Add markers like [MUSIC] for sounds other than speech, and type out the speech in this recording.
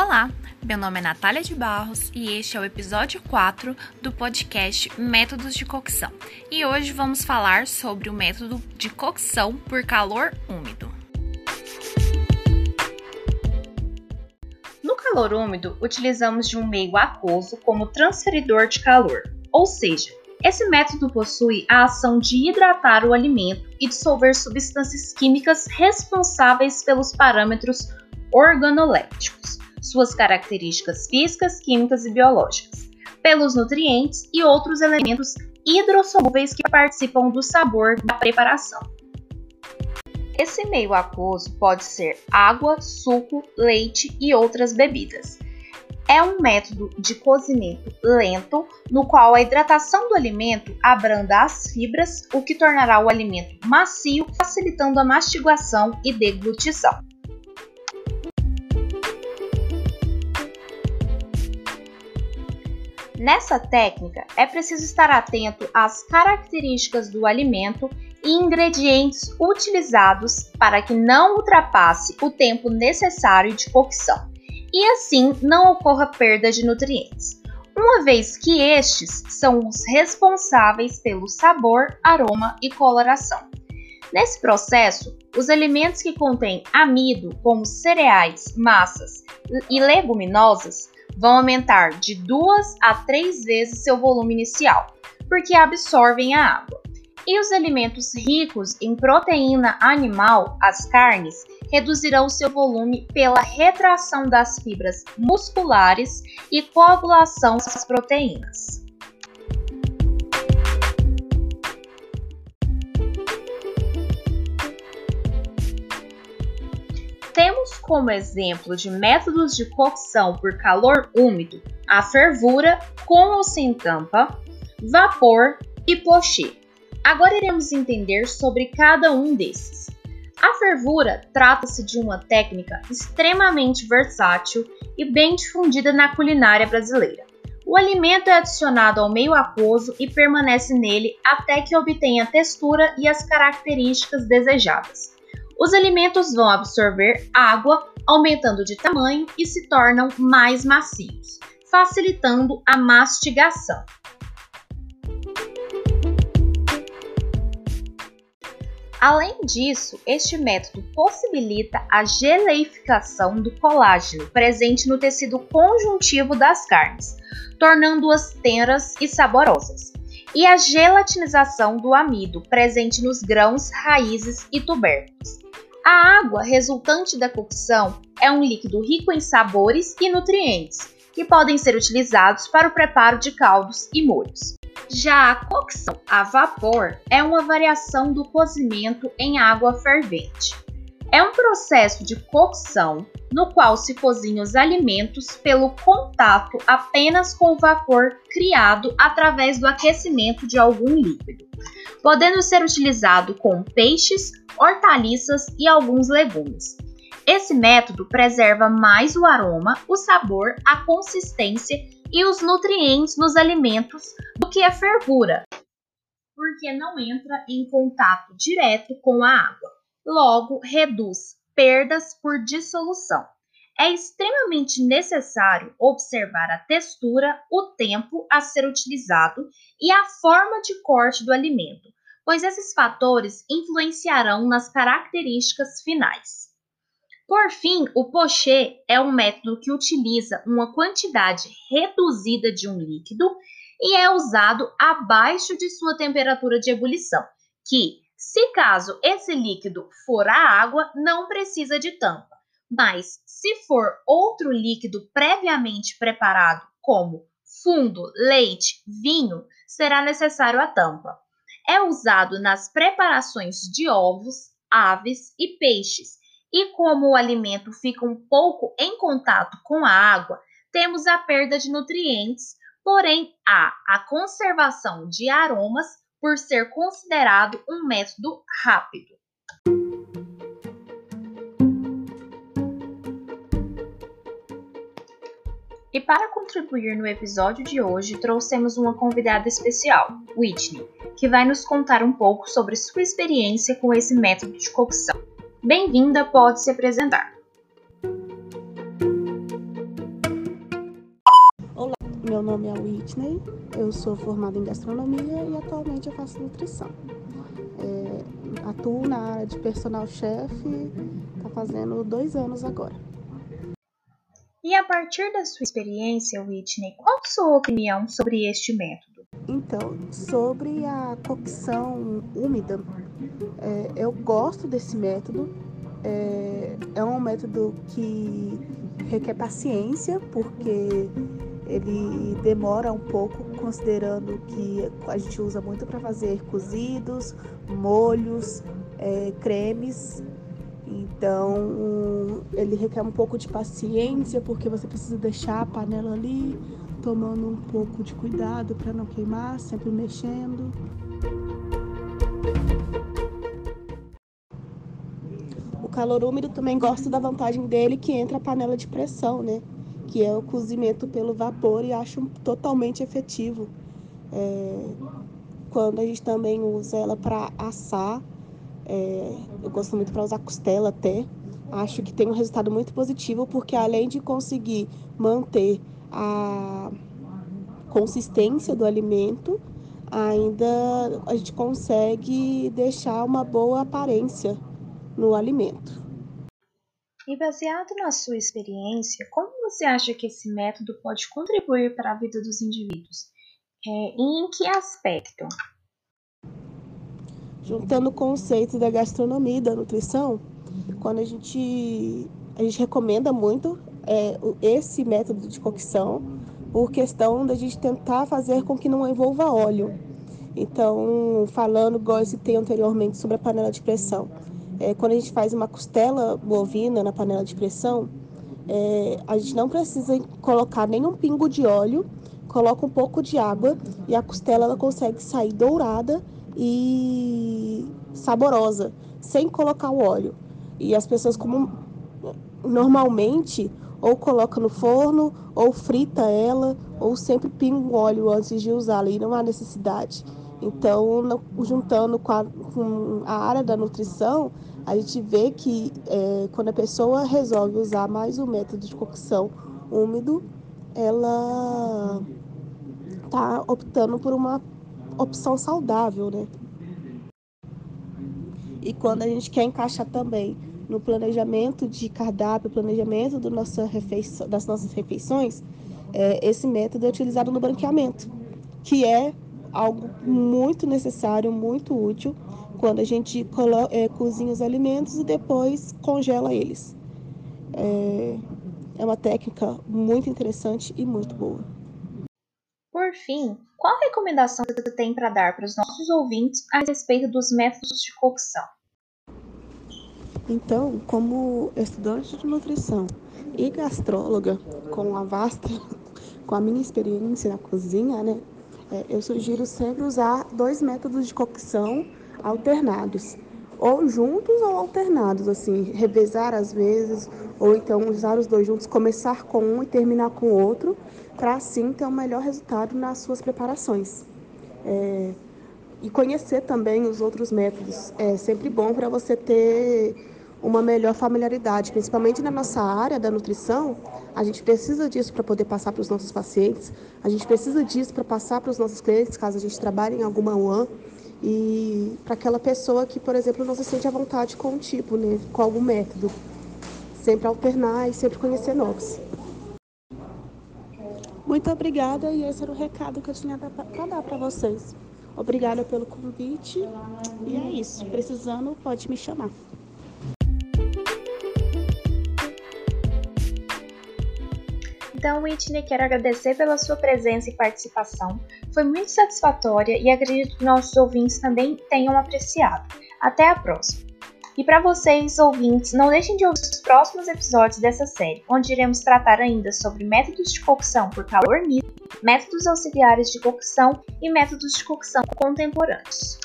Olá, meu nome é Natália de Barros e este é o episódio 4 do podcast Métodos de Cocção. E hoje vamos falar sobre o método de cocção por calor úmido. No calor úmido, utilizamos de um meio aquoso como transferidor de calor, ou seja, esse método possui a ação de hidratar o alimento e dissolver substâncias químicas responsáveis pelos parâmetros organolépticos, suas características físicas, químicas e biológicas, pelos nutrientes e outros elementos hidrossolúveis que participam do sabor da preparação. Esse meio aquoso pode ser água, suco, leite e outras bebidas é um método de cozimento lento, no qual a hidratação do alimento abranda as fibras, o que tornará o alimento macio, facilitando a mastigação e deglutição. Nessa técnica, é preciso estar atento às características do alimento e ingredientes utilizados para que não ultrapasse o tempo necessário de cocção e assim não ocorra perda de nutrientes, uma vez que estes são os responsáveis pelo sabor, aroma e coloração. Nesse processo, os alimentos que contêm amido, como cereais, massas e leguminosas, vão aumentar de duas a três vezes seu volume inicial, porque absorvem a água. E os alimentos ricos em proteína animal, as carnes, reduzirão seu volume pela retração das fibras musculares e coagulação das proteínas. Como exemplo de métodos de cocção por calor úmido a fervura com ou sem tampa, vapor e pochê. Agora iremos entender sobre cada um desses. A fervura trata-se de uma técnica extremamente versátil e bem difundida na culinária brasileira. O alimento é adicionado ao meio aquoso e permanece nele até que obtenha a textura e as características desejadas. Os alimentos vão absorver água, aumentando de tamanho e se tornam mais macios, facilitando a mastigação. Além disso, este método possibilita a geleificação do colágeno presente no tecido conjuntivo das carnes, tornando-as tenras e saborosas, e a gelatinização do amido presente nos grãos, raízes e tubérculos. A água resultante da cocção é um líquido rico em sabores e nutrientes, que podem ser utilizados para o preparo de caldos e molhos. Já a cocção a vapor é uma variação do cozimento em água fervente. É um processo de cocção no qual se cozinha os alimentos pelo contato apenas com o vapor criado através do aquecimento de algum líquido, podendo ser utilizado com peixes, hortaliças e alguns legumes. Esse método preserva mais o aroma, o sabor, a consistência e os nutrientes nos alimentos do que a fervura, porque não entra em contato direto com a água. Logo, reduz perdas por dissolução. É extremamente necessário observar a textura, o tempo a ser utilizado e a forma de corte do alimento, pois esses fatores influenciarão nas características finais. Por fim, o poché é um método que utiliza uma quantidade reduzida de um líquido e é usado abaixo de sua temperatura de ebulição, que, se caso esse líquido for a água, não precisa de tampa. Mas se for outro líquido previamente preparado, como fundo, leite, vinho, será necessário a tampa. É usado nas preparações de ovos, aves e peixes e como o alimento fica um pouco em contato com a água, temos a perda de nutrientes, porém há a conservação de aromas por ser considerado um método rápido. E para contribuir no episódio de hoje, trouxemos uma convidada especial, Whitney, que vai nos contar um pouco sobre sua experiência com esse método de cocção. Bem-vinda, pode se apresentar. Meu nome é Whitney, eu sou formada em gastronomia e atualmente eu faço nutrição. É, atuo na área de personal chef, está fazendo dois anos agora. E a partir da sua experiência, Whitney, qual a sua opinião sobre este método? Então, sobre a cocção úmida, é, eu gosto desse método. É, é um método que requer paciência, porque ele demora um pouco, considerando que a gente usa muito para fazer cozidos, molhos, é, cremes então, ele requer um pouco de paciência, porque você precisa deixar a panela ali, tomando um pouco de cuidado para não queimar, sempre mexendo. O calor úmido também gosto da vantagem dele que entra a panela de pressão, né? Que é o cozimento pelo vapor e acho totalmente efetivo. É... Quando a gente também usa ela para assar, é, eu gosto muito para usar costela até. Acho que tem um resultado muito positivo, porque além de conseguir manter a consistência do alimento, ainda a gente consegue deixar uma boa aparência no alimento. E baseado na sua experiência, como você acha que esse método pode contribuir para a vida dos indivíduos? É, e em que aspecto? juntando o conceito da gastronomia e da nutrição, quando a gente, a gente recomenda muito é, esse método de cocção por questão da gente tentar fazer com que não envolva óleo. Então, falando, igual eu citei anteriormente, sobre a panela de pressão. É, quando a gente faz uma costela bovina na panela de pressão, é, a gente não precisa colocar nenhum pingo de óleo, coloca um pouco de água e a costela ela consegue sair dourada e saborosa, sem colocar o óleo. E as pessoas como normalmente ou coloca no forno, ou frita ela, ou sempre pinga o óleo antes de usá-la, e não há necessidade. Então, juntando com a, com a, área da nutrição, a gente vê que é, quando a pessoa resolve usar mais o método de cocção úmido, ela está optando por uma opção saudável, né? E quando a gente quer encaixar também no planejamento de cardápio, planejamento do nossa refeição, das nossas refeições, é, esse método é utilizado no branqueamento, que é algo muito necessário, muito útil, quando a gente é, cozinha os alimentos e depois congela eles. É, é uma técnica muito interessante e muito boa. Por fim, qual recomendação você tem para dar para os nossos ouvintes a respeito dos métodos de cocção? Então, como estudante de nutrição e gastróloga, com a vasta, [LAUGHS] com a minha experiência na cozinha, né, eu sugiro sempre usar dois métodos de cocção alternados, ou juntos ou alternados, assim, revezar às vezes, ou então usar os dois juntos, começar com um e terminar com o outro, para assim ter um melhor resultado nas suas preparações. É, e conhecer também os outros métodos é sempre bom para você ter uma melhor familiaridade, principalmente na nossa área da nutrição. A gente precisa disso para poder passar para os nossos pacientes, a gente precisa disso para passar para os nossos clientes, caso a gente trabalhe em alguma UAN, e para aquela pessoa que, por exemplo, não se sente à vontade com um tipo, né, com algum método. Sempre alternar e sempre conhecer novos. Muito obrigada e esse era o recado que eu tinha para dar para vocês. Obrigada pelo convite e é isso. Precisando, pode me chamar. Então, Whitney, quero agradecer pela sua presença e participação. Foi muito satisfatória e acredito que nossos ouvintes também tenham apreciado. Até a próxima! E para vocês, ouvintes, não deixem de ouvir os próximos episódios dessa série, onde iremos tratar ainda sobre métodos de cocção por calor nítido, métodos auxiliares de cocção e métodos de cocção contemporâneos.